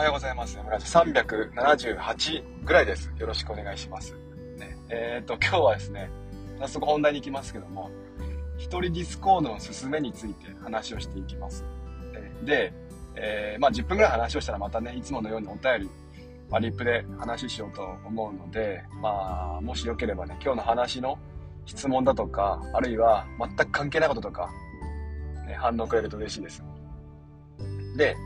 はようございます。村378ぐらいです。よろしくお願いします。ね、えっ、と、今日はですね、早速本題に行きますけども、一人ディスコードのすすめについて話をしていきます。で、えー、まあ10分ぐらい話をしたらまたね、いつものようにお便り、まあ、リップで話しようと思うので、まあ、もしよければね、今日の話の質問だとか、あるいは全く関係ないこととか、ね、反応くれると嬉しいです。で、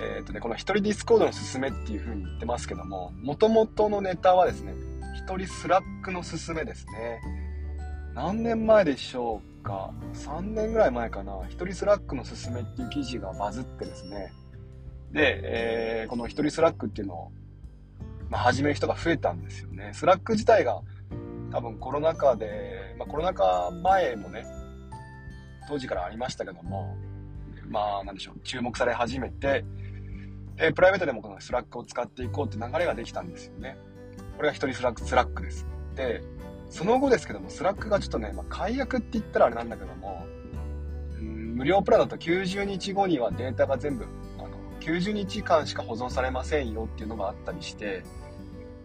えっ、ー、とね、この一人ディスコードのすすめっていう風に言ってますけども、元々のネタはですね、一人スラックのすすめですね。何年前でしょうか ?3 年ぐらい前かな。一人スラックのすすめっていう記事がバズってですね。で、えー、この一人スラックっていうのを、まあ、始める人が増えたんですよね。スラック自体が多分コロナ禍で、まあ、コロナ禍前もね、当時からありましたけども、まあ、なんでしょう、注目され始めて、で、プライベートでもこのスラックを使っていこうって流れができたんですよね。これが一人スラック、スラックです。で、その後ですけども、スラックがちょっとね、まあ、解約って言ったらあれなんだけども、うん、無料プランだと90日後にはデータが全部、あの、90日間しか保存されませんよっていうのがあったりして、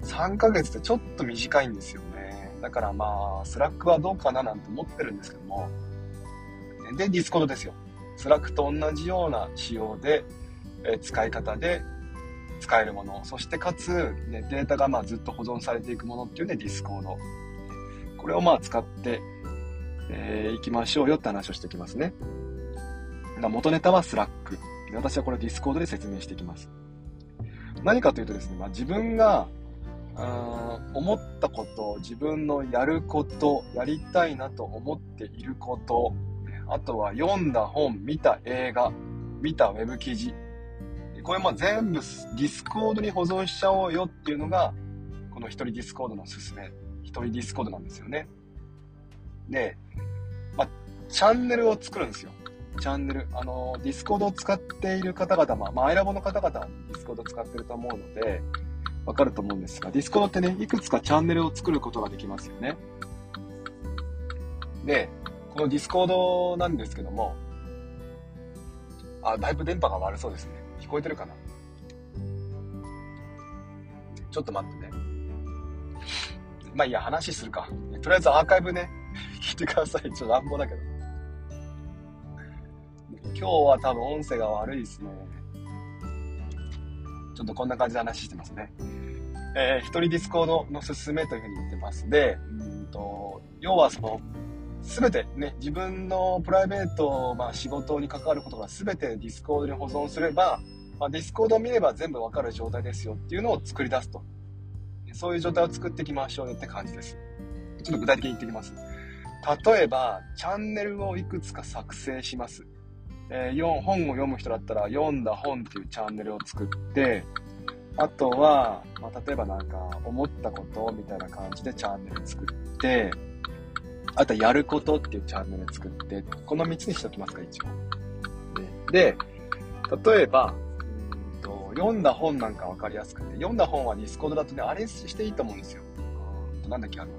3ヶ月ってちょっと短いんですよね。だからまあ、スラックはどうかななんて思ってるんですけども、で、ディスコードですよ。スラックと同じような仕様で、え使い方で使えるもの、そしてかつ、ね、データがまあずっと保存されていくものっていうね、ディスコード。これをまあ使って、えー、いきましょうよって話をしてきますね。元ネタはスラック。私はこれディスコードで説明していきます。何かというとですね、まあ、自分が思ったこと、自分のやること、やりたいなと思っていること、あとは読んだ本、見た映画、見たウェブ記事。これも全部ディスコードに保存しちゃおうよっていうのが、この一人ディスコードのすすめ。一人ディスコードなんですよね。で、まあ、チャンネルを作るんですよ。チャンネル。あの、ディスコードを使っている方々、まあ、まあ、アイラボの方々はディスコードを使ってると思うので、わかると思うんですが、ディスコードってね、いくつかチャンネルを作ることができますよね。で、このディスコードなんですけども、あ、だいぶ電波が悪そうですね。聞こえてるかな？ちょっと待ってね。まあいいや、話するか。とりあえずアーカイブね、聞いてください。ちょっと乱暴だけど。今日は多分音声が悪いですね。ちょっとこんな感じで話してますね。えー、一人ディスコードのすすめというふうに言ってます。で、うんと、要はその、すべてね、自分のプライベート、まあ仕事に関わることがすべてディスコードに保存すれば、まあ、ディスコードを見れば全部わかる状態ですよっていうのを作り出すと。そういう状態を作っていきましょうよって感じです。ちょっと具体的に言ってきます。例えば、チャンネルをいくつか作成します。えー、本を読む人だったら、読んだ本っていうチャンネルを作って、あとは、まあ、例えばなんか、思ったことみたいな感じでチャンネル作って、あとはやることっていうチャンネル作って、この3つにしておきますか、一応。で例えば、読んだ本なんか分かりやすくて、読んだ本はディスコードだとね、あれしていいと思うんですよ。なんだっけ、あの、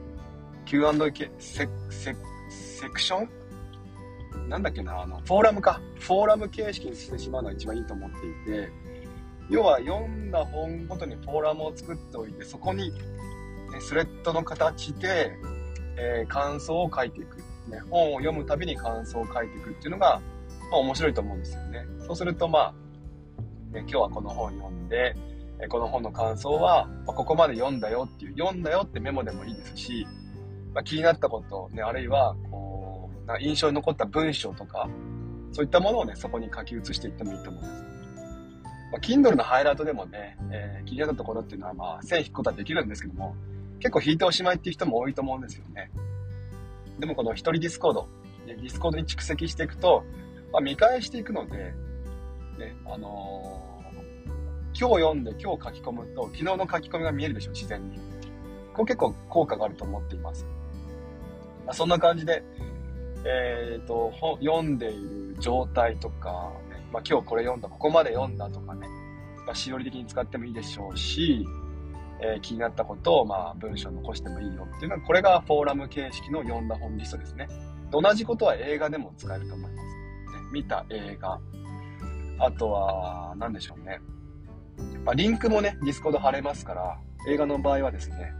Q&A セセセクションなんだっけな、あの、フォーラムか。フォーラム形式にしてしまうのが一番いいと思っていて、要は読んだ本ごとにフォーラムを作っておいて、そこに、ね、スレッドの形で、えー、感想を書いていく。ね、本を読むたびに感想を書いていくっていうのが、まあ面白いと思うんですよね。そうするとまあ、今日はこの本読んで、この本の感想は、まここまで読んだよっていう、読んだよってメモでもいいですし、まあ、気になったこと、ね、あるいは、こう、な印象に残った文章とか、そういったものをね、そこに書き写していってもいいと思うんです。まあ、Kindle のハイライトでもね、えー、気になったところっていうのは、まあ、線引くことはできるんですけども、結構引いておしまいっていう人も多いと思うんですよね。でもこの一人ディスコード、ディスコードに蓄積していくと、まあ、見返していくので、ね、あのー、今日読んで今日書き込むと、昨日の書き込みが見えるでしょ、自然に。これ結構効果があると思っています。まあ、そんな感じで、えっ、ー、と、読んでいる状態とか、ね、まあ、今日これ読んだ、ここまで読んだとかね、まあ、しおり的に使ってもいいでしょうし、えー、気になったことを、まあ、文章残してもいいよっていうのは、これがフォーラム形式の読んだ本リストですね。同じことは映画でも使えると思います。ね、見た映画、あとは、何でしょうね。まあ、リンクもね、ディスコード貼れますから、映画の場合はですね、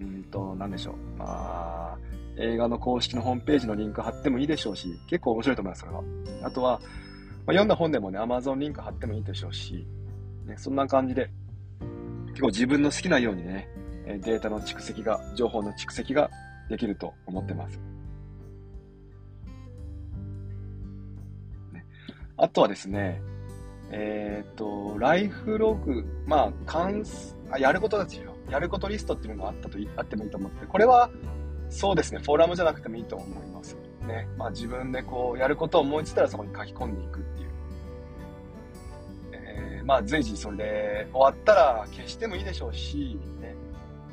うんと、なんでしょう。まあ、映画の公式のホームページのリンク貼ってもいいでしょうし、結構面白いと思います、それは。あとは、まあ、読んだ本でもね、Amazon リンク貼ってもいいでしょうし、ね、そんな感じで、結構自分の好きなようにね、データの蓄積が、情報の蓄積ができると思ってます。あとはですね、えっ、ー、と、ライフログ、まあ、関あ、やることですよ。やることリストっていうのがあったと、あってもいいと思って、これは、そうですね、フォーラムじゃなくてもいいと思います。ね。まあ自分でこう、やることを思いついたらそこに書き込んでいくっていう。えー、まあ随時それで終わったら消してもいいでしょうし、ね。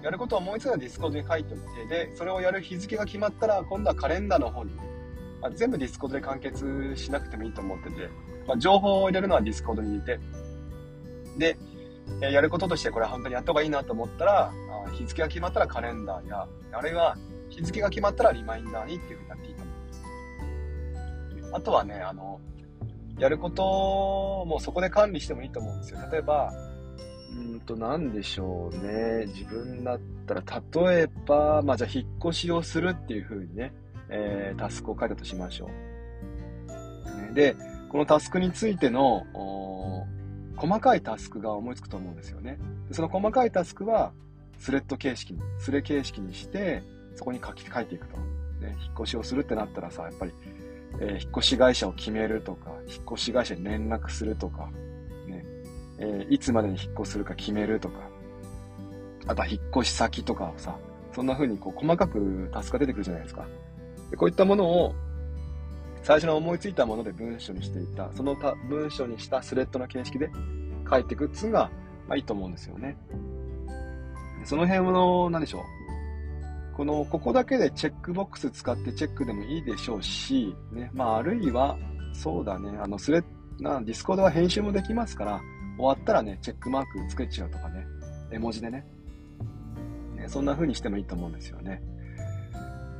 やることを思いついたらディスコードに書いておいて、で、それをやる日付が決まったら、今度はカレンダーの方に、まあ、全部ディスコードで完結しなくてもいいと思ってて、まあ、情報を入れるのはディスコードに入れて、で、えやることとしてこれ本当にやった方がいいなと思ったら、あ日付が決まったらカレンダーや、あるいは日付が決まったらリマインダーにっていうふうになっていいと思います。あとはね、あの、やることもそこで管理してもいいと思うんですよ。例えば、うんと、なんでしょうね。自分だったら、例えば、まあ、じゃあ、引っ越しをするっていうふうにね、えー、タスクを書いたとしましょう。で、このタスクについての、細かいタスクが思いつくと思うんですよね。その細かいタスクは、スレッド形式に、スレ形式にして、そこに書き書いていくと。ね、引っ越しをするってなったらさ、やっぱり、えー、引っ越し会社を決めるとか、引っ越し会社に連絡するとか、ね、えー、いつまでに引っ越するか決めるとか、あとは引っ越し先とかをさ、そんな風にこう細かくタスクが出てくるじゃないですか。でこういったものを最初の思いついたもので文章にしていた、その他文章にしたスレッドの形式で書いていくっていうのが、まあいいと思うんですよね。その辺の、何でしょう？この、ここだけでチェックボックス使ってチェックでもいいでしょうし、ね、まあ、あるいは、そうだね、あの、スレな、ディスコードは編集もできますから、終わったらね、チェックマークつけちゃうとかね、絵文字でね、ねそんな風にしてもいいと思うんですよね。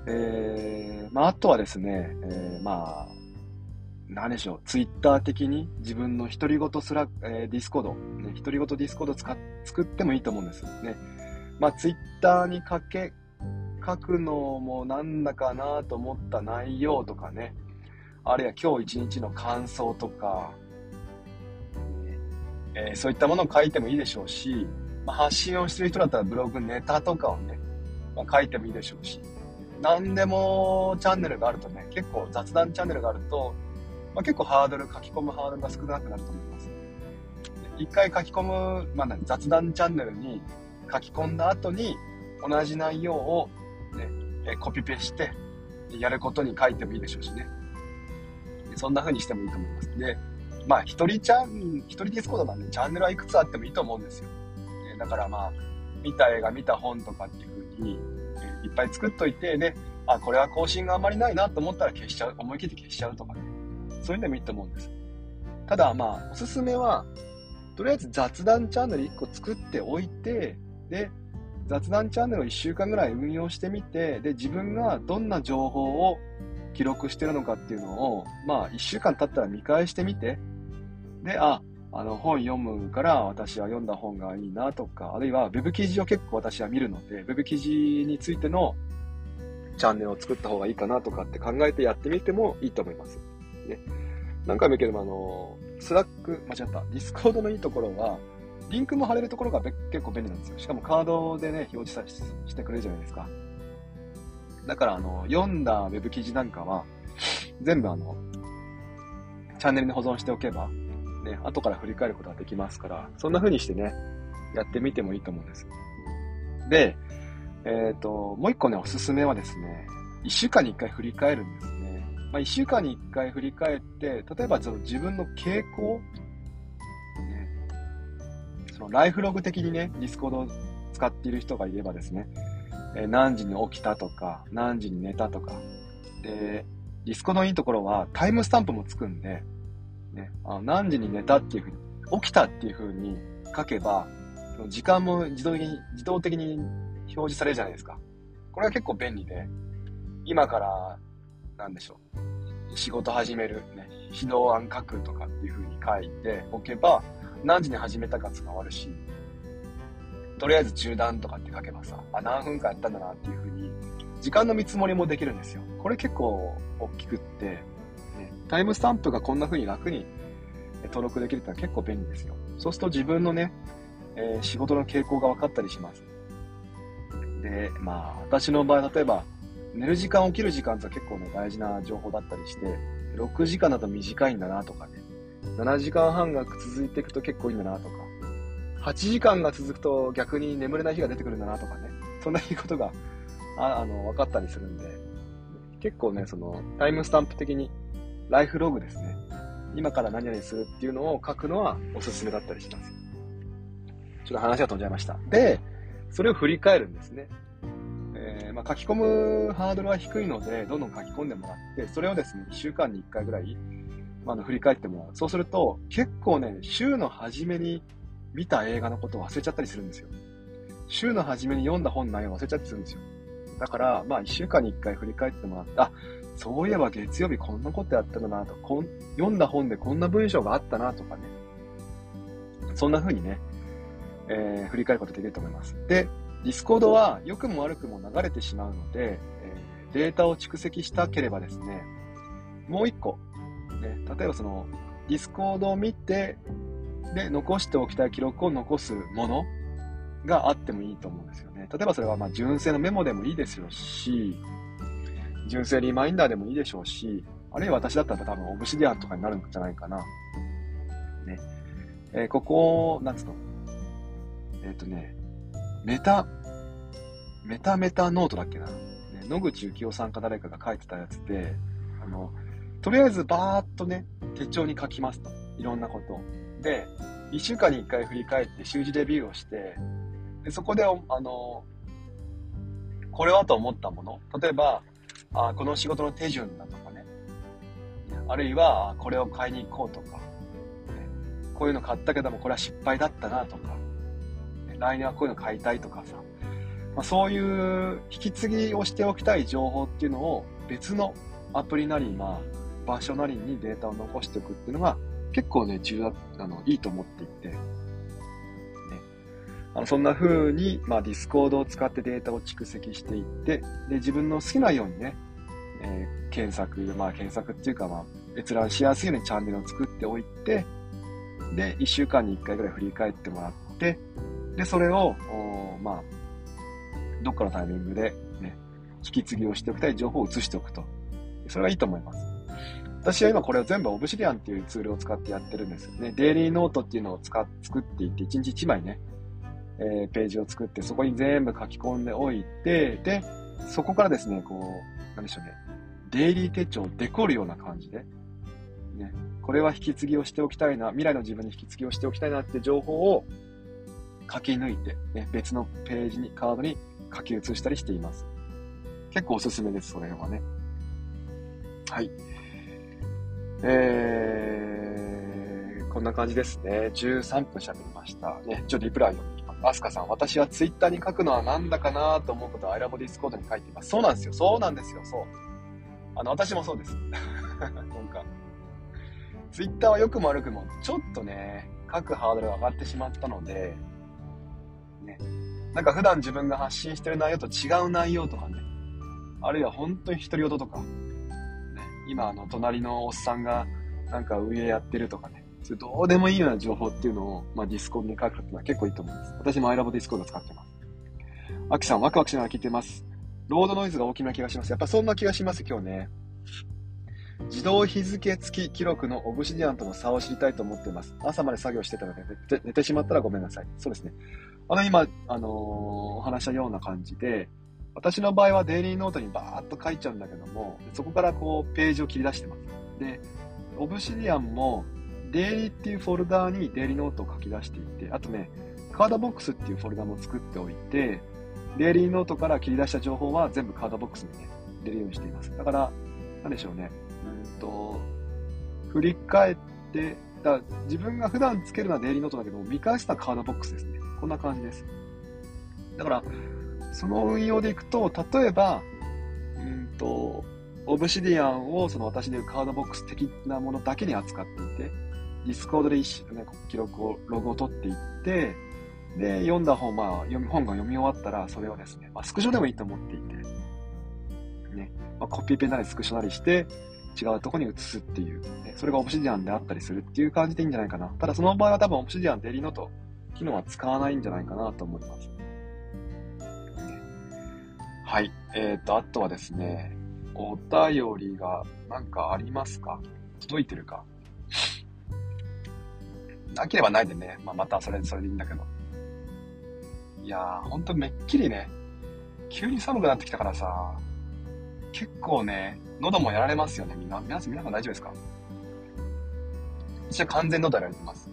えー、まあ、あとはですね、えー、まあ、何でしょう、ツイッター的に自分の独り言すら、えー、ディスコード、ね、独り言ディスコード使作ってもいいと思うんです。ね。まあ、ツイッターにかけ書くのもなんだかなと思った内容とかね、あるいは今日一日の感想とか、えー、そういったものを書いてもいいでしょうし、まあ、発信をしてる人だったらブログネタとかをね、まあ、書いてもいいでしょうし、何でもチャンネルがあるとね、結構雑談チャンネルがあると、まあ、結構ハードル、書き込むハードルが少なくなると思います。一回書き込む、まあ、雑談チャンネルに書き込んだ後に同じ内容をね、えコピペして、やることに書いてもいいでしょうしね。そんな風にしてもいいと思います。で、まあ、一人チャン、一人ディスコードなんで、チャンネルはいくつあってもいいと思うんですよ。だからまあ、見た映画、見た本とかっていう風に、いっぱい作っといて、で、あ、これは更新があまりないなと思ったら消しちゃう、思い切って消しちゃうとかね。そういうのもいいと思うんです。ただまあ、おすすめは、とりあえず雑談チャンネル1個作っておいて、で、雑談チャンネルを1週間ぐらい運用してみて、で、自分がどんな情報を記録してるのかっていうのを、まあ、1週間経ったら見返してみて、で、あ、あの、本読むから私は読んだ本がいいなとか、あるいは web 記事を結構私は見るので、web 記事についてのチャンネルを作った方がいいかなとかって考えてやってみてもいいと思います。ね。何回も言うけども、あの、スラック、間違った、ディスコードのいいところは、リンクも貼れるところが結構便利なんですよ。しかもカードでね、表示さしてくれるじゃないですか。だから、あの、読んだ web 記事なんかは、全部あの、チャンネルに保存しておけば、ね、後から振り返ることができますから、そんな風にしてね、やってみてもいいと思うんです。で、えっ、ー、と、もう一個ね、おすすめはですね、一週間に一回振り返るんですね。まあ、一週間に一回振り返って、例えばその自分の傾向ねそのライフログ的にね、ディスコードを使っている人がいればですね、え何時に起きたとか、何時に寝たとか、で、ディスコのいいところはタイムスタンプもつくんで、ね、あ何時に寝たっていうふうに、起きたっていうふうに書けば、時間も自動的に、自動的に表示されるじゃないですか。これは結構便利で、今から、なんでしょう。仕事始める、ね、指導案書くとかっていうふうに書いておけば、何時に始めたか伝わるし、とりあえず中断とかって書けばさ、あ、何分間やったんだなっていうふうに、時間の見積もりもできるんですよ。これ結構大きくって、タイムスタンプがこんな風に楽に登録できるってのは結構便利ですよ。そうすると自分のね、えー、仕事の傾向が分かったりします。で、まあ、私の場合、例えば、寝る時間、起きる時間って結構ね、大事な情報だったりして、6時間だと短いんだなとかね、7時間半が続いていくと結構いいんだなとか、8時間が続くと逆に眠れない日が出てくるんだなとかね、そんなことが、ああの、分かったりするんで、結構ね、その、タイムスタンプ的に、ライフログですね。今から何々するっていうのを書くのはおすすめだったりします。ちょっと話が飛んじゃいました。で、それを振り返るんですね。えー、まあ、書き込むハードルは低いので、どんどん書き込んでもらって、それをですね、1週間に1回ぐらい、まあ、の振り返ってもらう。そうすると、結構ね、週の初めに見た映画のことを忘れちゃったりするんですよ。週の初めに読んだ本の内容を忘れちゃったりするんですよ。だから、まあ、1週間に1回振り返ってもらって、あ、そういえば月曜日こんなことやったんだなと、こん読んだ本でこんな文章があったなとかね。そんな風にね、えー、振り返ることできると思います。で、ディスコードは良くも悪くも流れてしまうので、えー、データを蓄積したければですね、もう一個、ね、例えばその、ディスコードを見て、で、残しておきたい記録を残すものがあってもいいと思うんですよね。例えばそれはま純正のメモでもいいですよし、純正リマインダーでもいいでしょうし、あるいは私だったら多分オブシディアンとかになるんじゃないかな。ね。えー、ここ、なんつうの？えっ、ー、とね、メタ、メタメタノートだっけな？ね、野口幸雄さんか誰かが書いてたやつで、あの、とりあえずバーっとね、手帳に書きますと。いろんなこと。で、1週間に1回振り返って習字レビューをして、でそこで、あの、これはと思ったもの。例えば、あこの仕事の手順だとかね。あるいは、これを買いに行こうとか。ね、こういうの買ったけども、これは失敗だったなとか。ね、来年はこういうの買いたいとかさ。まあ、そういう引き継ぎをしておきたい情報っていうのを別のアプリなり、まあ、場所なりにデータを残しておくっていうのが結構ね、重要あの、いいと思っていて、ね。あのそんな風に、まあ、ディスコードを使ってデータを蓄積していって、で、自分の好きなようにね、えー、検索、まあ、検索っていうか、まあ、閲覧しやすいようにチャンネルを作っておいて、で、1週間に1回ぐらい振り返ってもらって、で、それを、まあ、どっかのタイミングで、ね、引き継ぎをしておきたい情報を移しておくと。それがいいと思います。私は今これを全部オブシディアンっていうツールを使ってやってるんですよね。デイリーノートっていうのを使っ作っていって、1日1枚ね、えー、ページを作って、そこに全部書き込んでおいて、で、そこからですね、こう、なんでしょうね、デイリー手帳をデコるような感じで、ね、これは引き継ぎをしておきたいな、未来の自分に引き継ぎをしておきたいなって情報を書き抜いて、ね、別のページに、カードに書き写したりしています。結構おすすめです、それはね。はい。えー、こんな感じですね。13分喋りました。ね、ちょっとリプライ読んでいきます。アスカさん、私はツイッターに書くのはなんだかなと思うことをアイラボディスコードに書いています。そうなんですよ。そうなんですよ。そう。あの、私もそうです。なんか、ツイッターは良くも悪くも、ちょっとね、書くハードルが上がってしまったので、ね、なんか普段自分が発信してる内容と違う内容とかね、あるいは本当に独り言とか、今あの隣のおっさんがなんか運営やってるとかね、それどうでもいいような情報っていうのを、まあ、ディスコードに書くっていうのは結構いいと思います。私もアイラボディスコード使ってます。アキさん、ワクワクしながら聞いてます。ロードノイズが大きな気がします。やっぱそんな気がします、今日ね。自動日付付き記録のオブシディアンとの差を知りたいと思っています。朝まで作業してたので寝て寝てしまったらごめんなさい。そうですね。あの、今、あのー、お話したような感じで、私の場合はデイリーノートにバーっと書いちゃうんだけども、そこからこうページを切り出してます。で、オブシディアンもデイリーっていうフォルダーにデイリーノートを書き出していて、あとね、カードボックスっていうフォルダも作っておいて、デイリーノートから切り出した情報は全部カードボックスにね、入れるようにしています。だから、なんでしょうね。うんと、振り返って、だ自分が普段つけるのはデイリーノートだけど、見返したカードボックスですね。こんな感じです。だから、その運用でいくと、例えば、うんと、オブシディアンをその私でいうカードボックス的なものだけに扱っていて、ディスコードで一ね、記録を、ログを取っていって、で、読んだ本、まあ、読み、本が読み終わったら、それをですね、まあ、スクショでもいいと思っていて、ね、まあ、コピペなりスクショなりして、違うとこに移すっていう、ね、それがオブシディアンであったりするっていう感じでいいんじゃないかな。ただその場合は多分オブシディアンデイリーノート機能は使わないんじゃないかなと思います。はい。えっ、ー、と、あとはですね、お便りがなんかありますか？届いてるか？なければないでね、まあ、またそれ、それでいいんだけど。いやー、ほんとめっきりね、急に寒くなってきたからさ、結構ね、喉もやられますよね、みんな。皆さん、皆さん大丈夫ですか？私は完全喉やられてます。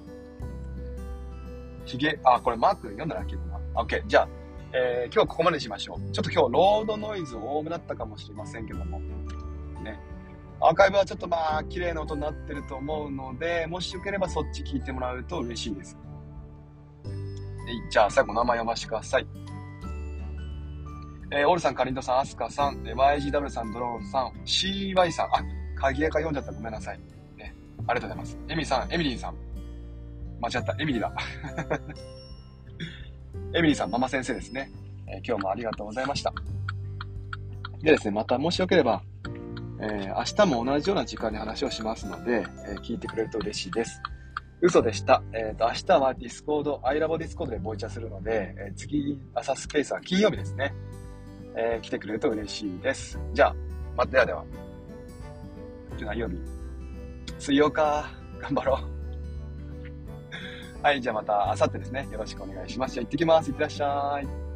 ひげ、あ、これマーク読んだらけどな。オッケー。じゃあ、えー、今日はここまでにしましょう。ちょっと今日、ロードノイズ多めだったかもしれませんけども。ね。アーカイブはちょっとまあ、綺麗な音になってると思うので、もしよければそっち聞いてもらうと嬉しいです。じゃあ、最後名前読ませてください。えー、オルさん、カリントさん、アスカさん、え YGW さん、ドローンさん、CY さん、あ、鍵屋か読んじゃったごめんなさい。ね。ありがとうございます。エミさん、エミリーさん。間違った、エミリだ。エミリーさん、ママ先生ですね。えー、今日もありがとうございました。でですね、またもしよければ、えー、明日も同じような時間に話をしますので、えー、聞いてくれると嬉しいです。嘘でした。えっ、ー、と、明日はディスコード、アイラボディスコードでボイチャするので、えー、次、朝スペースは金曜日ですね。えー、来てくれると嬉しいです。じゃあ、ま、ではでは。今日何曜日？水曜か。頑張ろう。はい、じゃあまた明後日ですね。よろしくお願いします。じゃあ行ってきます。いってらっしゃい。